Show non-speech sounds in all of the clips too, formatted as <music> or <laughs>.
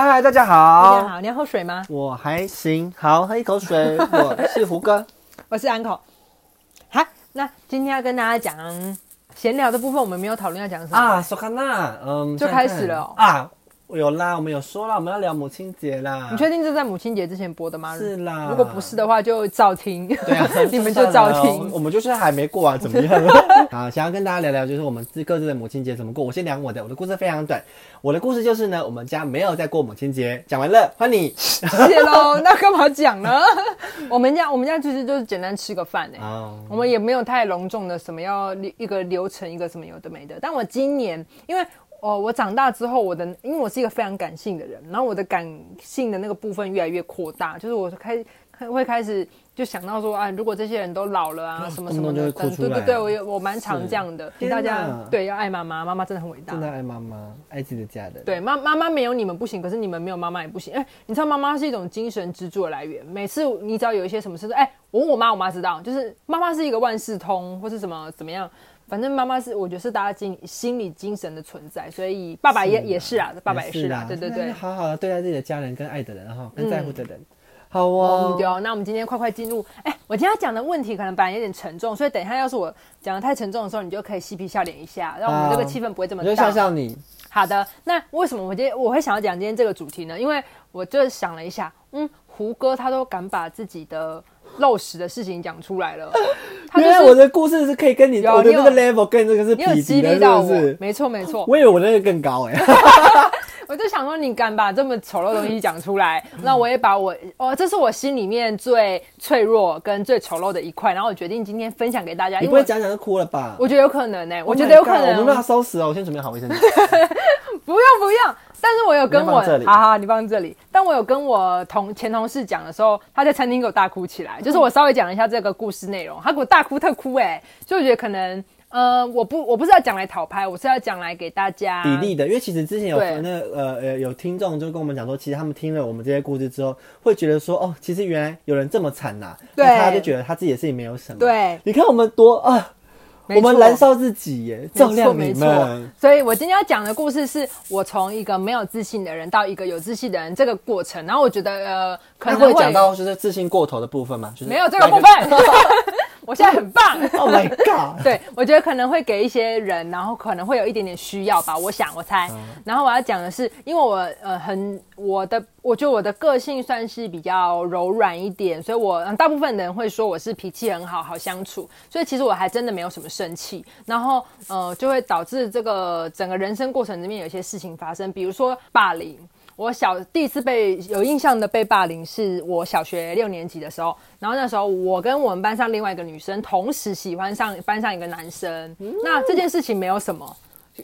嗨，大家大家好，你要喝水吗？我还行，好，喝一口水，<laughs> 我是胡哥。我是安口。好，那今天要跟大家讲闲聊的部分，我们没有讨论要讲什么。啊，索卡纳，嗯，就开始了哦啊，有啦，我们有说了，我们要聊母亲节啦。你确定这是在母亲节之前播的吗？是啦如果不是的话，就照听。对啊，<laughs> 你们就照听。我们就是还没过啊，怎么样？<laughs> 好，想要跟大家聊聊，就是我们自各自的母亲节怎么过。我先聊我的，我的故事非常短。我的故事就是呢，我们家没有在过母亲节。讲完了，换你。谢喽，那干嘛讲呢？<laughs> 我们家我们家其实就是简单吃个饭哎、哦，我们也没有太隆重的什么要一个流程，一个什么有的没的。但我今年因为。哦，我长大之后，我的因为我是一个非常感性的人，然后我的感性的那个部分越来越扩大，就是我开开会开始就想到说啊，如果这些人都老了啊，什么什么的，对对对，我有我蛮常这样的，是大家对要爱妈妈，妈妈真的很伟大真。的爱妈妈，爱自己的家人。对，妈妈妈没有你们不行，可是你们没有妈妈也不行。哎、你知道妈妈是一种精神支柱的来源。每次你只要有一些什么事，哎、我问我妈，我妈知道，就是妈妈是一个万事通，或是什么怎么样，反正妈妈是我觉得是大家精心理精神的存在，所以爸爸也是也是啊，爸爸也是啦啊，对对那对。好好的对待自己的家人跟爱的人哈，跟在乎的人。好哦嗯，，对哦，那我们今天快快进入。哎、我今天要讲的问题可能本来有点沉重，所以等一下要是我讲的太沉重的时候，你就可以嬉皮笑脸一下，让我们这个好气氛不会这么我就大。笑笑你。好的，那为什么我今天我会想要讲今天这个主题呢？因为我就想了一下，嗯，胡歌他都敢把自己的漏食的事情讲出来了，<laughs> 他就是原来我的故事是可以跟你有我的那个 level 跟这个是你有匹敌的，是激励到我不是，？没错没错，我以为我那个更高哎。<laughs> 我就想说你敢把这么丑陋的东西讲出来，<laughs> 那我也把我哦，这是我心里面最脆弱跟最丑陋的一块，然后我决定今天分享给大家，你不会讲讲就哭了吧？我觉得有可能呢、我 Oh 觉得有可 God，我们能没有要收拾哦，我先准备好卫生纸。不用不用，但是我有跟我好好，你放这里。但我有跟我同前同事讲的时候，他在餐厅给我大哭起来，就是我稍微讲了一下这个故事内容，他给我大哭特哭哎、所以我觉得可能呃，我不我不是要讲来讨拍，我是要讲来给大家比例的，因为其实之前有对那呃呃有听众就跟我们讲说，其实他们听了我们这些故事之后，会觉得说，哦，其实原来有人这么惨呐、对那他就觉得他自己的事情没有什么。，对。你看我们多啊，我们燃烧自己耶，没照亮你错没错们。，所以我今天要讲的故事是我从一个没有自信的人到一个有自信的人这个过程，然后我觉得呃可能会讲到就是自信过头的部分嘛？就是没有这个部分，<laughs> 我现在很棒。<laughs> Oh my god！<laughs> 对，我觉得可能会给一些人，然后可能会有一点点需要吧，我想我猜。然后我要讲的是，因为我呃很我的，我觉得我的个性算是比较柔软一点，所以我、嗯、大部分人会说我是脾气很好，好相处，所以其实我还真的没有什么生气，然后呃就会导致这个整个人生过程里面有一些事情发生，比如说霸凌。我小第一次被有印象的被霸凌是我小学六年级的时候，然后那时候我跟我们班上另外一个女生同时喜欢上班上一个男生，那这件事情没有什么。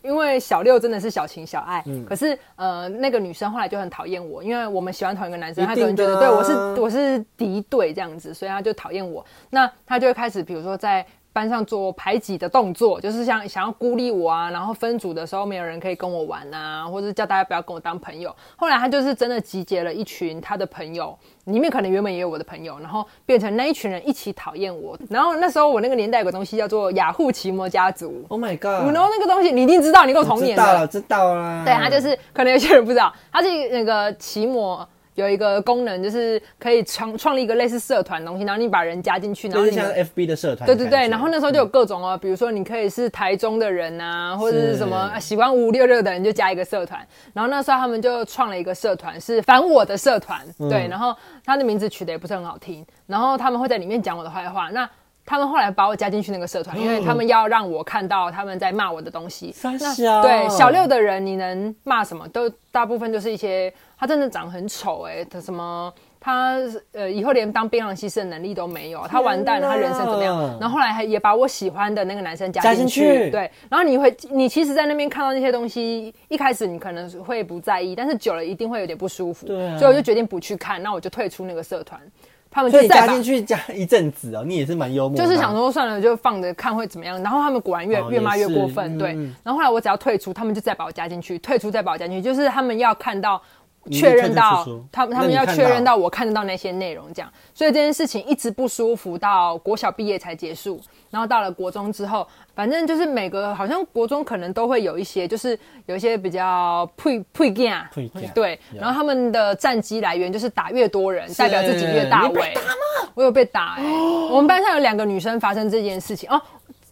因为小六真的是小情小爱，可是呃，那个女生后来就很讨厌我，因为我们喜欢同一个男生，她可能觉得对我是我是敌对这样子，所以她就讨厌我。那她就会开始，比如说在班上做排挤的动作，就是像想要孤立我啊，然后分组的时候没有人可以跟我玩啊，或者叫大家不要跟我当朋友。后来他就是真的集结了一群他的朋友，里面可能原本也有我的朋友，然后变成那一群人一起讨厌我。然后那时候我那个年代有个东西叫做雅虎奇摩家族。Oh my god！知道那个东西，你一定知道，你跟我同年的。知道了，知道啦。对，他就是可能有些人不知道，他是那个奇摩有一个功能，就是可以创创立一个类似社团的东西，然后你把人加进去，然就是像后你们 FB 的社团对对对。然后那时候就有各种哦，比如说你可以是台中的人啊，或者是是什么啊喜欢五五六六的人就加一个社团。然后那时候他们就创了一个社团，是反我的社团，嗯对。然后他的名字取得也不是很好听，然后他们会在里面讲我的坏话。那他们后来把我加进去那个社团，因为他们要让我看到他们在骂我的东西。那三小对小六的人，你能骂什么？都大部分就是一些他真的长很丑哎、他什么他呃以后连当槟榔西施的能力都没有，他完蛋了，他人生怎么样？然后后来还也把我喜欢的那个男生加加进去，进去对。然后你会，你其实，在那边看到那些东西，一开始你可能会不在意，但是久了一定会有点不舒服，对啊所以我就决定不去看，那我就退出那个社团。他们所以加就再把进去加一阵子哦，你也是蛮幽默。就是想说算了，就放着看会怎么样。然后他们果然越、哦越骂越过分，对。嗯然后后来我只要退出，他们就再把我加进去，退出再把我加进去，就是他们要看到你确认到他们他们要确认到我看得到那些内容，这样，所以这件事情一直不舒服到国小毕业才结束，然后到了国中之后，反正就是每个好像国中可能都会有一些，就是有一些比较配配件配件对，然后他们的战绩来源就是打越多人，代表自己越大你被尾。我有被打哎、<gasps> 我们班上有两个女生发生这件事情哦，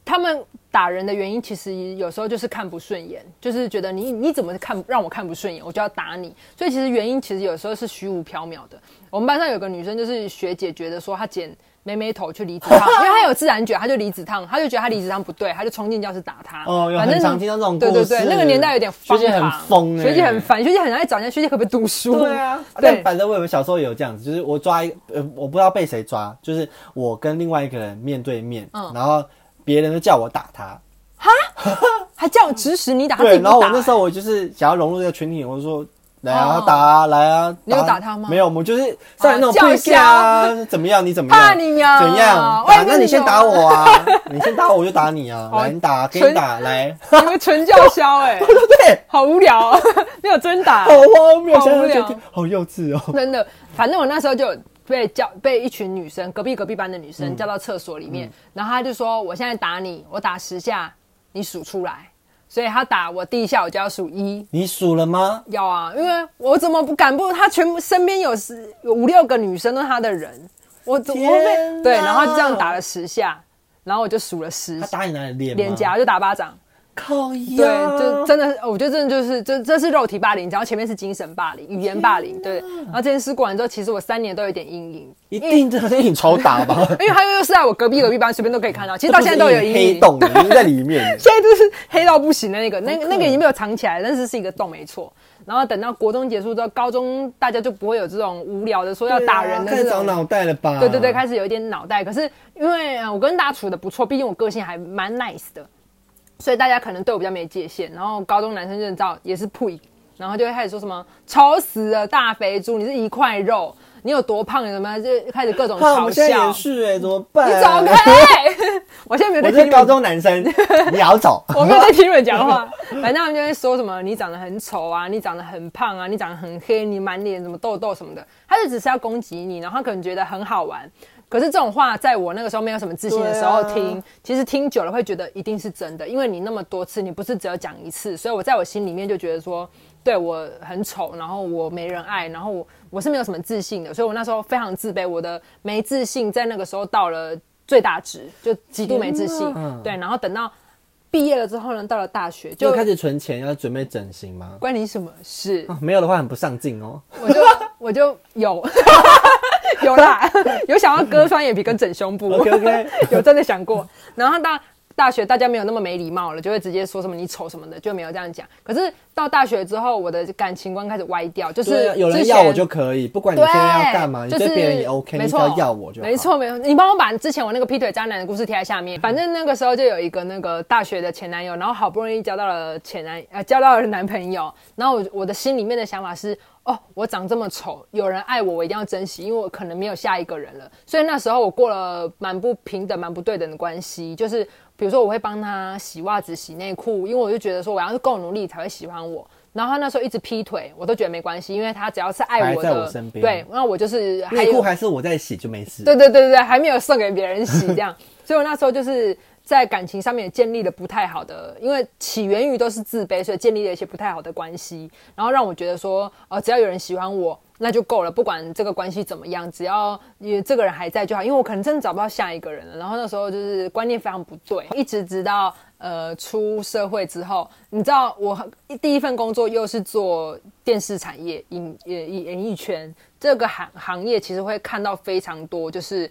他们打人的原因其实有时候就是看不顺眼，就是觉得你你怎么看让我看不顺眼，我就要打你。所以其实原因其实有时候是虚无缥缈的。我们班上有个女生，就是学姐觉得说她剪妹妹头去离子烫，因为她有自然卷，她就离子烫，她就觉得她离子烫不对，她就冲进教室打她。哦有反正很常听到这种对对对那个年代有点学姐很疯欸学姐很烦，学姐很爱找人家学姐可不可以读书？对啊，对但反正我有小时候也有这样子，就是我抓一呃，我不知道被谁抓，就是我跟另外一个人面对面，嗯然后别人都叫我打他，哈 <laughs> 还叫我指使你打，她自对，然后我那时候我就是想要融入这个群体，我就说。来啊，哦打啊，来啊！你有打他吗没有，我们就是上来那种叫对架啊，怎么样？你怎么样？怕你呀怎样？打那你先打我啊！你先打我，我就打你啊！<laughs> 哦来，你打，给纯你打，来。你们纯叫嚣 <laughs> 哎、对，好无聊、哦，没有真打，好荒谬，好无聊好幼稚哦。真的。反正我那时候就被叫被一群女生，隔壁隔壁班的女生叫到厕所里面，然后他就说：“我现在打你，我打十下，你数出来。”所以他打我第一下，我就要数一。你数了吗？要啊，因为我怎么不敢不？他全部身边有十有五六个女生都是他的人，我怎么会对？然后就这样打了十下，然后我就数了十他打你哪里脸？脸颊，就打巴掌。靠呀！对，就真的，我觉得真的就是这这是肉体霸凌，然后前面是精神霸凌、语言霸凌，对。然后这件事过完之后，其实我三年都有点阴影，一定的阴影超大吧？<laughs> 因为他又是在我隔壁隔壁班，随便都可以看到。其实到现在都有阴影，黑洞，已经在里面。<laughs> 现在就是黑到不行的那个，那个那个已经没有藏起来，但是是一个洞，没错。然后等到国中结束之后，高中大家就不会有这种无聊的说要打人的。开始长脑袋了吧？对对对，开始有一点脑袋。可是因为呃我跟大家处的不错，毕竟我个性还蛮 nice 的，所以大家可能对我比较没界限。然后高中男生就知道也是呸，然后就会开始说什么丑死了大肥猪，你是一块肉，你有多胖什么，就开始各种嘲们现在笑也。是哎，怎么办？你走开！<laughs> 我现在没有在听你们是高中男生，你要走。我没有在听你们讲话，<laughs> 反正他们就会说什么你长得很丑啊，你长得很胖啊，你长得很黑，你满脸什么痘痘什么的，他就只是要攻击你，然后他可能觉得很好玩。可是这种话，在我那个时候没有什么自信的时候听，其实听久了会觉得一定是真的，因为你那么多次，你不是只有讲一次，所以我在我心里面就觉得说，对我很丑，然后我没人爱，然后我我是没有什么自信的，所以我那时候非常自卑，我的没自信在那个时候到了最大值，就极度没自信。对，然后等到毕业了之后呢，到了大学就就开始存钱，要准备整形吗？关你什么事？哦没有的话很不上进哦。我就我就有 <laughs> 有啦，<laughs> 有想要割双眼皮跟整胸部 OK OK，<laughs> 有真的想过。然后到大学，大家没有那么没礼貌了，就会直接说什么你丑什么的，就没有这样讲。可是到大学之后，我的感情观开始歪掉，就是啊，有人要我就可以，不管你对现在要干嘛，你就是对别人也 OK，你只没错要要我就好。没错没错。你帮我把之前我那个劈腿渣男的故事贴在下面。反正那个时候就有一个那个大学的前男友，然后好不容易交到了前男呃交到了男朋友，然后我我的心里面的想法是。哦，我长这么丑，有人爱我，我一定要珍惜，因为我可能没有下一个人了。所以那时候我过了蛮不平等、蛮不对等的关系，就是比如说我会帮他洗袜子、洗内裤，因为我就觉得说我要是够努力才会喜欢我。然后他那时候一直劈腿，我都觉得没关系，因为他只要是爱我还在的，我身边对，那我就是内裤还是我在洗就没事。对对对对对，还没有送给别人洗这样，<laughs> 所以我那时候就是在感情上面也建立了不太好的，因为起源于都是自卑，所以建立了一些不太好的关系，然后让我觉得说，呃，只要有人喜欢我。那就够了，不管这个关系怎么样，只要你这个人还在就好。因为我可能真的找不到下一个人了。然后那时候就是观念非常不对，一直直到呃出社会之后，你知道我第一份工作又是做电视产业、影演演艺圈这个行行业，其实会看到非常多，就是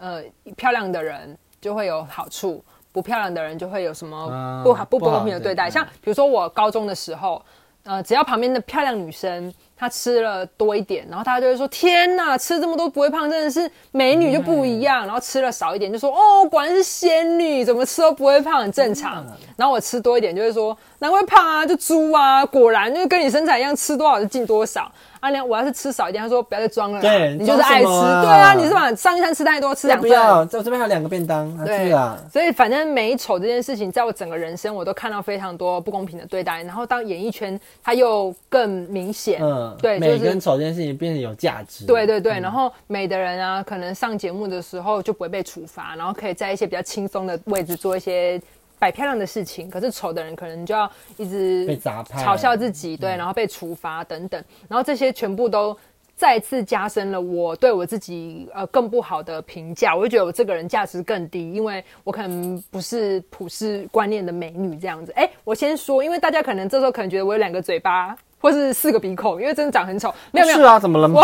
呃漂亮的人就会有好处，不漂亮的人就会有什么嗯不好不公平的对待。对像比如说我高中的时候，呃，只要旁边的漂亮女生她吃了多一点，然后大家就会说：“天哪，吃这么多不会胖，真的是美女就不一样。然后吃了少一点，就说：“哦，果然是仙女，怎么吃都不会胖，很正常。然后我吃多一点，就会说：“难怪胖啊，就猪啊，果然就是跟你身材一样，吃多少就进多少。”啊，你我要是吃少一点，他说不要再装了，对你就是爱吃，对啊，你是把上一餐吃太多，吃两份。不要？这这边还有两个便当，啊对啊！所以反正美丑这件事情，在我整个人生，我都看到非常多不公平的对待。然后当演艺圈，它又更明显，嗯嗯，对就是美跟丑这件事情变得有价值。对对对，然后美的人啊，可能上节目的时候就不会被处罚，然后可以在一些比较轻松的位置做一些摆漂亮的事情。可是丑的人可能就要一直被嘲笑自己，对，然后被处罚等等，然后这些全部都。再次加深了我对我自己呃更不好的评价，我就觉得我这个人价值更低，因为我可能不是普世观念的美女这样子。哎，我先说，因为大家可能这时候可能觉得我有两个嘴巴或是四个鼻孔，因为真的长很丑。没有没有，是啊，怎么了吗？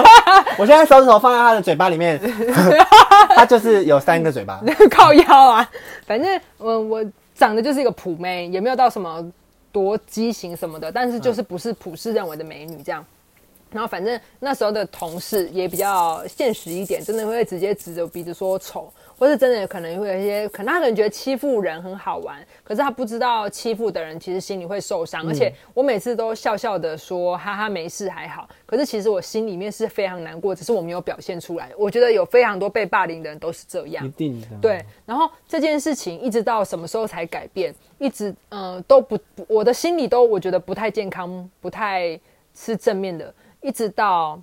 <laughs> 我现在手指头放在他的嘴巴里面，<laughs> 他就是有三个嘴巴。靠腰啊，反正我我长得就是一个普妹，也没有到什么多畸形什么的，但是就是不是普世认为的美女这样。然后反正那时候的同事也比较现实一点，真的会直接指着鼻子说丑，或是真的可能会有一些，可能他可能觉得欺负人很好玩，可是他不知道欺负的人其实心里会受伤。而且我每次都笑笑的说哈哈没事还好，可是其实我心里面是非常难过，只是我没有表现出来。我觉得有非常多被霸凌的人都是这样，一定的。对，然后这件事情一直到什么时候才改变？一直嗯都不，我的心里都我觉得不太健康，不太是正面的。一直到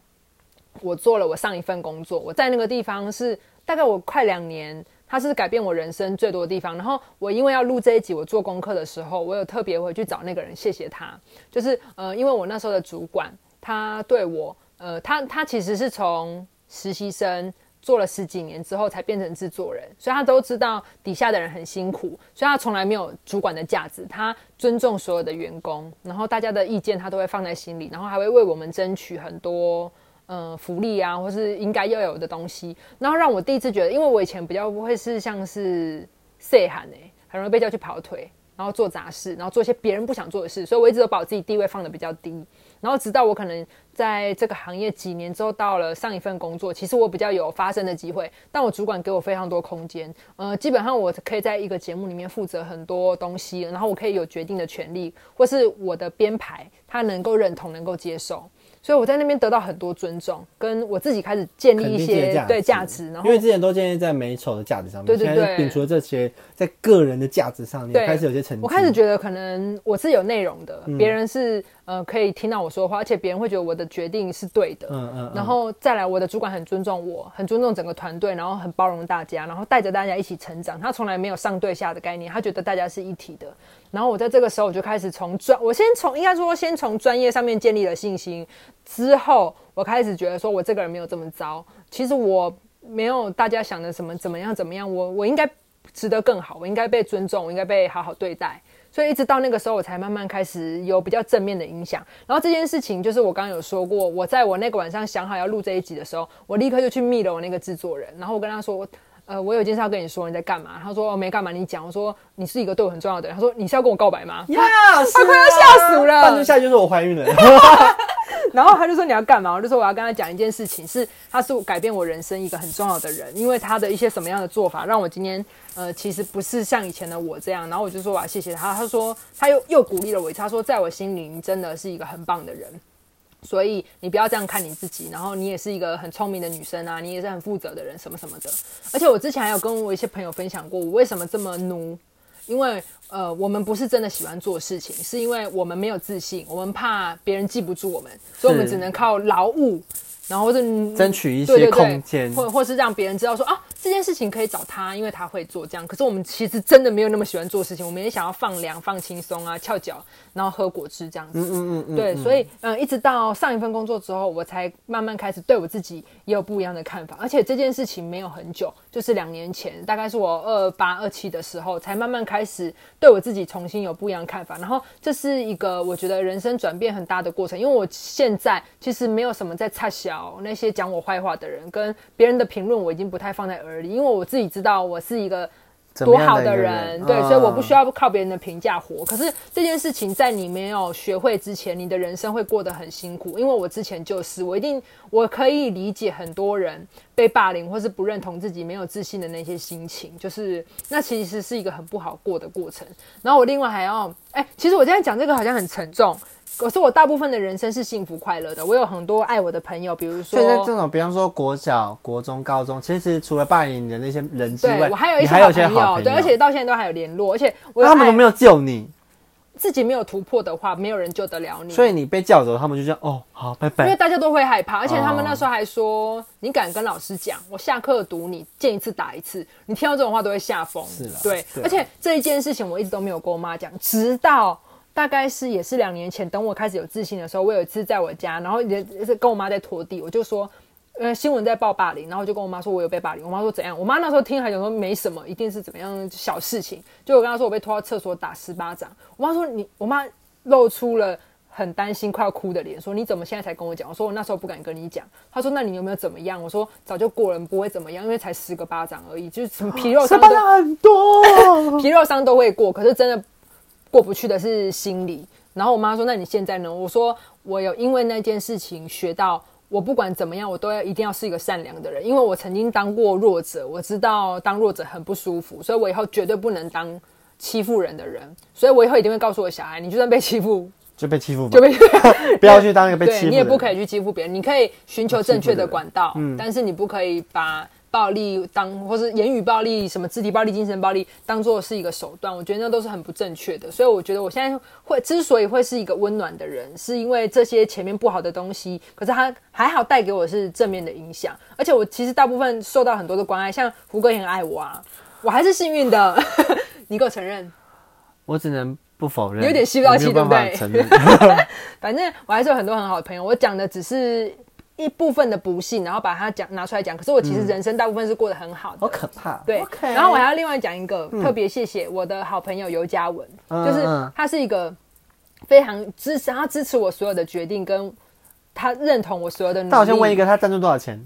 我做了我上一份工作，我在那个地方是大概我快两年，它是改变我人生最多的地方。然后我因为要录这一集，我做功课的时候，我有特别回去找那个人，谢谢他。就是呃，因为我那时候的主管，他对我呃，他他其实是从实习生。做了十几年之后才变成制作人，所以他都知道底下的人很辛苦，所以他从来没有主管的价值。他尊重所有的员工，然后大家的意见他都会放在心里，然后还会为我们争取很多呃福利啊，或是应该要有的东西。然后让我第一次觉得，因为我以前比较不会是像是社韩诶，很容易被叫去跑腿，然后做杂事，然后做一些别人不想做的事，所以我一直都把我自己地位放的比较低。然后直到我可能在这个行业几年之后，到了上一份工作，其实我比较有发声的机会，但我主管给我非常多空间，呃，基本上我可以在一个节目里面负责很多东西，然后我可以有决定的权利，或是我的编排他能够认同、能够接受。所以我在那边得到很多尊重，跟我自己开始建立一些对价值，然后因为之前都建立在美丑的价值上面，对对对，摒除了这些，在个人的价值上面开始有些成绩。我开始觉得可能我是有内容的，别人是呃可以听到我说话，而且别人会觉得我的决定是对的，嗯嗯，然后再来我的主管很尊重我，很尊重整个团队，然后很包容大家，然后带着大家一起成长。他从来没有上对下的概念，他觉得大家是一体的。然后我在这个时候我就开始从专，我先从应该说先从专业上面建立了信心。之后，我开始觉得说，我这个人没有这么糟。其实我没有大家想的什么怎么样怎么样，我我应该值得更好，我应该被尊重，我应该被好好对待。所以一直到那个时候，我才慢慢开始有比较正面的影响。然后这件事情，就是我刚刚有说过，我在我那个晚上想好要录这一集的时候，我立刻就去密了我那个制作人，然后我跟他说，呃，我有件事要跟你说，你在干嘛？他说没干嘛，你讲。我说你是一个对我很重要的人。他说你是要跟我告白吗？呀，他快要吓死了。半路下就是我怀孕了。<laughs> 然后他就说你要干嘛？我就说我要跟他讲一件事情，是他是改变我人生一个很重要的人，因为他的一些什么样的做法，让我今天呃其实不是像以前的我这样。然后我就说我要谢谢他。他说他又又鼓励了我一次，他说在我心里你真的是一个很棒的人，所以你不要这样看你自己。然后你也是一个很聪明的女生啊，你也是很负责的人，什么什么的。而且我之前还有跟我一些朋友分享过，我为什么这么努。因为呃，我们不是真的喜欢做事情，是因为我们没有自信，我们怕别人记不住我们，所以我们只能靠劳务。然后或者争取一些空间，或或是让别人知道说啊，这件事情可以找他，因为他会做这样。可是我们其实真的没有那么喜欢做事情，我们也想要放凉、放轻松啊，翘脚，然后喝果汁这样子。嗯嗯嗯对，所以嗯，一直到上一份工作之后，我才慢慢开始对我自己也有不一样的看法。而且这件事情没有很久，就是两年前，大概是我二八二七的时候，才慢慢开始对我自己重新有不一样的看法。然后这是一个我觉得人生转变很大的过程，因为我现在其实没有什么在差小。那些讲我坏话的人跟别人的评论，我已经不太放在耳里，因为我自己知道我是一个多好的人，对，所以我不需要靠别人的评价活。可是这件事情在你没有学会之前，你的人生会过得很辛苦。因为我之前就是，我一定我可以理解很多人被霸凌或是不认同自己、没有自信的那些心情，就是那其实是一个很不好过的过程。然后我另外还要，哎，其实我现在讲这个好像很沉重。可是我大部分的人生是幸福快乐的，我有很多爱我的朋友，比如说，现在这种，比方说国小、国中、高中，其实除了霸凌你的那些人之外，我还有一些好朋友，对，而且到现在都还有联络，而且他们都没有救你。自己没有突破的话，没有人救得了你。所以你被叫走，他们就这样哦，好，拜拜因为。大家都会害怕，而且他们哦那时候还说，你敢跟老师讲，我下课堵你，见一次打一次。你听到这种话都会吓疯。是的对，而且这一件事情我一直都没有跟我妈讲，直到大概是也是两年前，等我开始有自信的时候，我有一次在我家，然后也是跟我妈在拖地，我就说。呃，新闻在报霸凌，然后就跟我妈说我有被霸凌。我妈说怎样？我妈那时候听还讲说没什么，一定是怎么样小事情。就我跟她说我被拖到厕所打十巴掌，我妈说你，我妈露出了很担心、快要哭的脸，说你怎么现在才跟我讲？我说我那时候不敢跟你讲。她说那你有没有怎么样？我说早就过了，不会怎么样，因为才十个巴掌而已，就是什么皮肉伤都八掌很多，皮肉伤都会过，可是真的过不去的是心理。然后我妈说：“那你现在呢？”我说：“我有因为那件事情学到，我不管怎么样，我都要一定要是一个善良的人，因为我曾经当过弱者，我知道当弱者很不舒服，所以我以后绝对不能当欺负人的人。所以我以后一定会告诉我小孩，你就算被欺负，就被欺负吧就，被 <laughs> 不要去当一个被欺负。你也不可以去欺负别人，你可以寻求正确的管道，嗯但是你不可以把暴力当或是言语暴力、什么肢体暴力、精神暴力当做是一个手段，我觉得那都是很不正确的。所以我觉得我现在会之所以会是一个温暖的人，是因为这些前面不好的东西，可是它还好带给我是正面的影响，而且我其实大部分受到很多的关爱，像胡歌也很爱我啊，我还是幸运的，你给我承认。我只能不否认，有点吸不到气对不法承认。<laughs> 反正我还是有很多很好的朋友，我讲的只是一部分的不幸，然后把它讲拿出来讲。可是我其实人生大部分是过得很好的。好可怕。对然后我还要另外讲一个、特别谢谢我的好朋友尤嘉文，嗯就是嗯他是一个非常支持，他支持我所有的决定，跟他认同我所有的努力。那我先问一个，他赞助多少钱？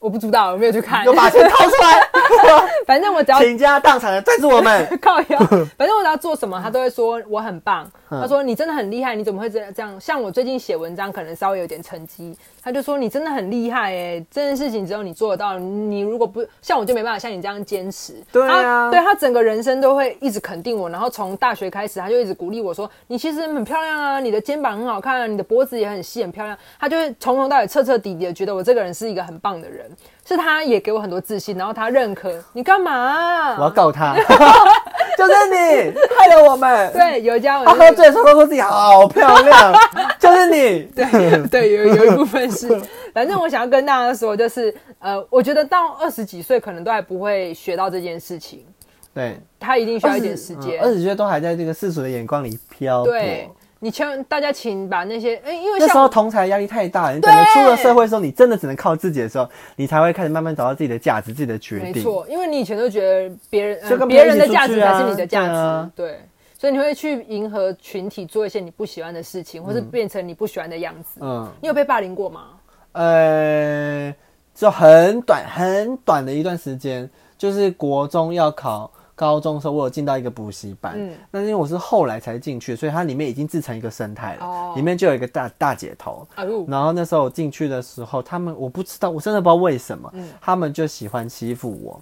我不知道，我没有去看有。把钱掏出来，<laughs> 反正我只要倾家荡产的赞助我们。<laughs> 靠腰，反正我只要做什么，他都会说我很棒。嗯他说你真的很厉害，你怎么会这样？这样像我最近写文章，可能稍微有点成绩，他就说你真的很厉害哎，这件事情只有你做得到。你如果不像我，就没办法像你这样坚持。对啊他对他整个人生都会一直肯定我，然后从大学开始，他就一直鼓励我说你其实很漂亮啊，你的肩膀很好看啊，你的脖子也很细很漂亮。他就会从头到尾彻彻底底的觉得我这个人是一个很棒的人，是他也给我很多自信，然后他认可你干嘛啊、我要告他，<laughs> 就是你害了我们。对，尤嘉文他是喝醉的时候都说自己好漂亮，<laughs> 就是你。对对，有有一部分是，<laughs> 反正我想要跟大家说，就是呃，我觉得到二十几岁可能都还不会学到这件事情，对，他一定需要一点时间。二十岁都还在这个世俗的眼光里漂泊。对，你千万大家请把那些，哎、因为那时候同才压力太大了，你等着出了社会的时候，你真的只能靠自己的时候，你才会开始慢慢找到自己的价值、自己的决定。没错，因为你以前都觉得别人、别跟别人的价值才是你的价值，对。所以你会去迎合群体，做一些你不喜欢的事情，或是变成你不喜欢的样子。嗯，你有被霸凌过吗？呃，就很短很短的一段时间，就是国中要考高中的时候，我有进到一个补习班。嗯那因为我是后来才进去，所以它里面已经自成一个生态了，哦里面就有一个大大姐头。啊，然后那时候我进去的时候，他们我不知道，我真的不知道为什么，他们就喜欢欺负我，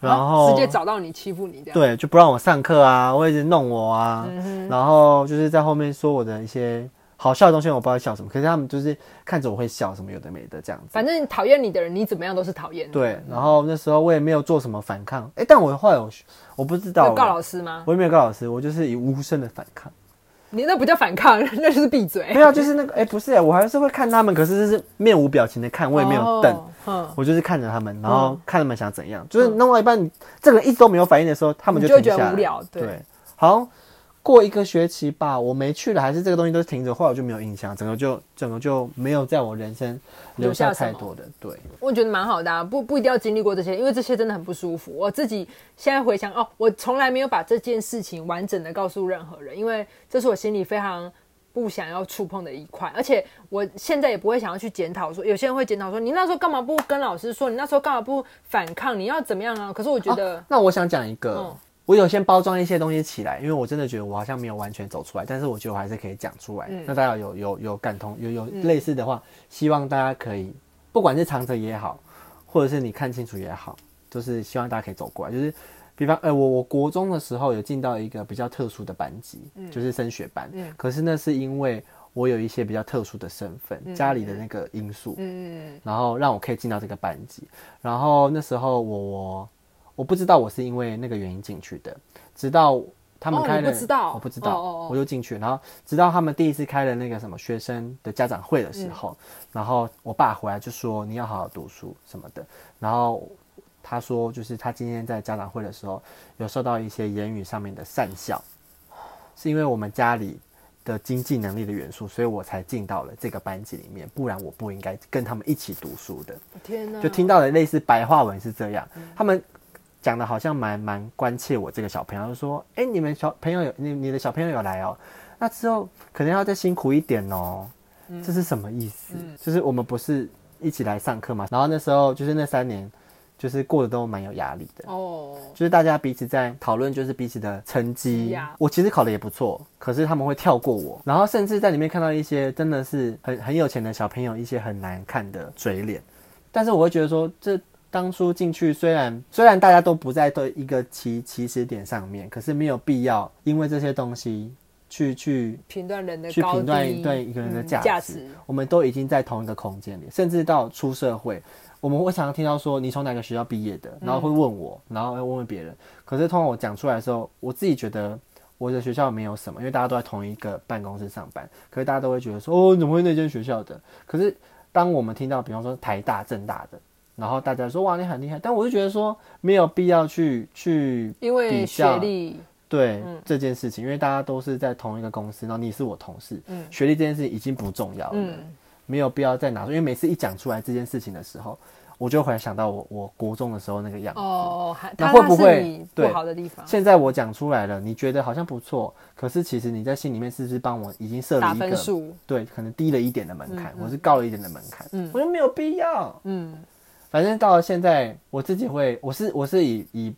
然后啊直接找到你欺负你。对，就不让我上课啊，我一直弄我啊，嗯然后就是在后面说我的一些好笑的东西，我不知道笑什么，可是他们就是看着我会笑，什么有的没的这样子。反正讨厌你的人，你怎么样都是讨厌的。对，然后那时候我也没有做什么反抗，哎、但我后来我我不知道有告老师吗？我也没有告老师，我就是以无声的反抗。你那不叫反抗，<laughs> 那就是闭嘴。没有，就是那个，哎、不是、我还是会看他们，可是是面无表情的看，我也没有瞪。哦。嗯，我就是看着他们，然后看他们想怎样，就是弄到一半，你这个人一直都没有反应的时候，他们你就会停下来。觉得无聊。对，对，好像过一个学期吧，我没去了，还是这个东西都停着，后来我就没有印象，整个就整个就没有在我人生留下太多的。对，我觉得蛮好的、啊，不不一定要经历过这些，因为这些真的很不舒服。我自己现在回想，哦，我从来没有把这件事情完整的告诉任何人，因为这是我心里非常。不想要触碰的一块，而且我现在也不会想要去检讨说，有些人会检讨说，你那时候干嘛不跟老师说？你那时候干嘛不反抗？你要怎么样啊？可是我觉得，那我想讲一个，嗯我有先包装一些东西起来，因为我真的觉得我好像没有完全走出来，但是我觉得我还是可以讲出来。嗯那大家有有有感同有有类似的话，希望大家可以，不管是藏着也好，或者是你看清楚也好，就是希望大家可以走过来。就是比方，呃，我我国中的时候有进到一个比较特殊的班级，就是升学班。嗯可是那是因为我有一些比较特殊的身份，家里的那个因素，嗯，然后让我可以进到这个班级。然后那时候我我我不知道我是因为那个原因进去的，直到他们开了，哦不知道我不知道，哦哦哦我就进去，然后直到他们第一次开了那个什么学生的家长会的时候，嗯然后我爸回来就说你要好好读书什么的，然后他说就是他今天在家长会的时候有受到一些言语上面的善笑，是因为我们家里的经济能力的元素，所以我才进到了这个班级里面，不然我不应该跟他们一起读书的。天哪！就听到的类似白话文是这样，他们讲的好像蛮蛮关切我这个小朋友，就说：“哎、你们小朋友有你你的小朋友有来哦，那之后可能要再辛苦一点哦。这是什么意思？就是我们不是一起来上课嘛，然后那时候就是那三年，就是过得都蛮有压力的。哦，就是大家彼此在讨论，就是彼此的成绩呀。我其实考的也不错，可是他们会跳过我，然后甚至在里面看到一些真的是很很有钱的小朋友，一些很难看的嘴脸。但是我会觉得说，这当初进去虽然虽然大家都不在对一个起起始点上面，可是没有必要因为这些东西去去评断人的去高评断低对一个人的嗯价值。价值。我们都已经在同一个空间里，甚至到出社会，我们会常常听到说你从哪个学校毕业的，然后会问我，然后会问问别人。可是通常我讲出来的时候，我自己觉得我的学校没有什么，因为大家都在同一个办公室上班，可是大家都会觉得说哦，你怎么会那间学校的？可是当我们听到比方说台大、政大的，然后大家说哇你很厉害，但我就觉得说没有必要去去因为学历，对、嗯这件事情，因为大家都是在同一个公司，然后你是我同事，嗯学历这件事情已经不重要了。嗯，没有必要再拿出，因为每次一讲出来这件事情的时候，我就会想到我我国中的时候那个样子。哦，那会不会对好的地方？现在我讲出来了，你觉得好像不错，可是其实你在心里面是不是帮我已经设了一个对，可能低了一点的门槛，嗯嗯或是高了一点的门槛？嗯我觉得没有必要。嗯反正到了现在，我自己会，我是我是以以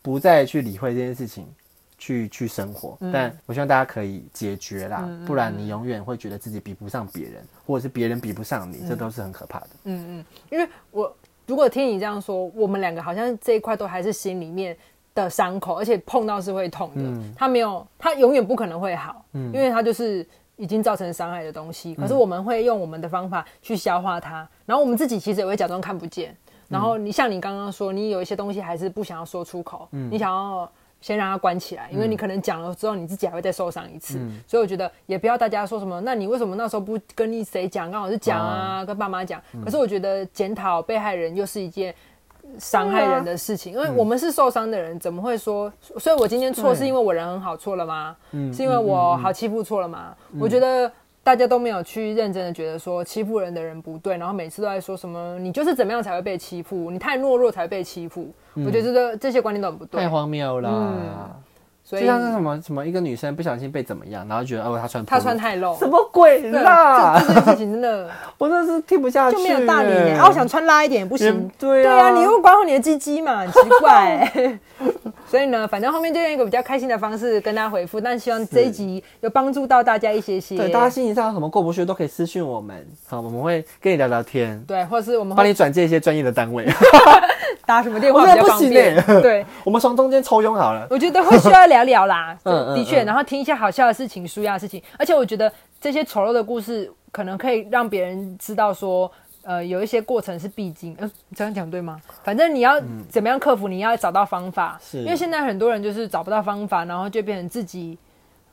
不再去理会这件事情。去去生活，嗯但我希望大家可以解决啦，不然你永远会觉得自己比不上别人，或者是别人比不上你，这都是很可怕的。嗯嗯，因为我如果听你这样说，我们两个好像这一块都还是心里面的伤口，而且碰到是会痛的。嗯它没有，它永远不可能会好，因为它就是已经造成伤害的东西。可是我们会用我们的方法去消化它，然后我们自己其实也会假装看不见。然后你像你刚刚说，你有一些东西还是不想要说出口，你想要先让它关起来，因为你可能讲了之后，你自己还会再受伤一次。所以我觉得也不要大家说什么，那你为什么那时候不跟你谁讲？刚好是讲啊，跟爸妈讲。可是我觉得检讨被害人又是一件。伤害人的事情，因为我们是受伤的人，怎么会说？所以我今天错是因为我人很好错了吗？是因为我好欺负错了吗？我觉得大家都没有去认真的觉得说欺负人的人不对，然后每次都在说什么你就是怎么样才会被欺负，你太懦弱才会被欺负。我觉得这个这些观念都很不对太，荒谬了。嗯所以就像是什么什么一个女生不小心被怎么样，然后觉得哦她穿她穿太露，什么鬼对啦？这这件事情真的我真的是听不下去，就没有道理耶。啊，我想穿拉一点也不行嗯。对对啊啊，你又管好你的鸡鸡嘛，很奇怪。<laughs> 所以呢，反正后面就用一个比较开心的方式跟大家回复，但希望这一集有帮助到大家一些些。对大家心情上有什么过不去都可以私讯我们，好，我们会跟你聊聊天，对，或者是我们帮你转介一些专业的单位，<laughs> <laughs> <laughs> 打什么电话比较方便。耶对，<laughs> 我们从中间抽佣好了。我觉得会需要聊聊啦，<laughs> 的确，嗯然后听一些好笑的事情、舒压的事情，而且我觉得这些丑陋的故事可能可以让别人知道说。呃，有一些过程是必经，呃，这样讲对吗？反正你要怎么样克服，你要找到方法。是因为现在很多人就是找不到方法，然后就变成自己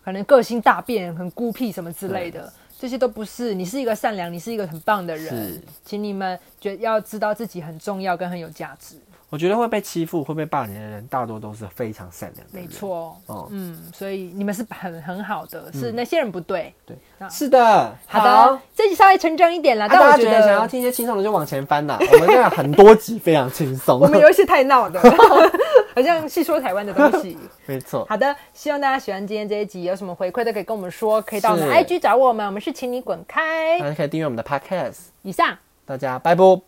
可能个性大变，很孤僻什么之类的，这些都不是。你是一个善良，你是一个很棒的人是，请你们觉要知道自己很重要跟很有价值。我觉得会被欺负、会被霸凌的人，大多都是非常善良的人。没，错，哦嗯，所以你们是很很好的，是那些人不对。对啊，是的。好的，这集稍微沉重一点了，但我觉得想要听一些轻松的就往前翻啦，我们这样很多集非常轻松。<laughs> 我们有一些太闹的，<laughs> <laughs> 好像细说台湾的东西。<laughs> 没错，好的，希望大家喜欢今天这一集，有什么回馈都可以跟我们说，可以到我们是 IG 找我们，我们是请你滚开。大家可以订阅我们的 Podcast。以上。大家拜拜。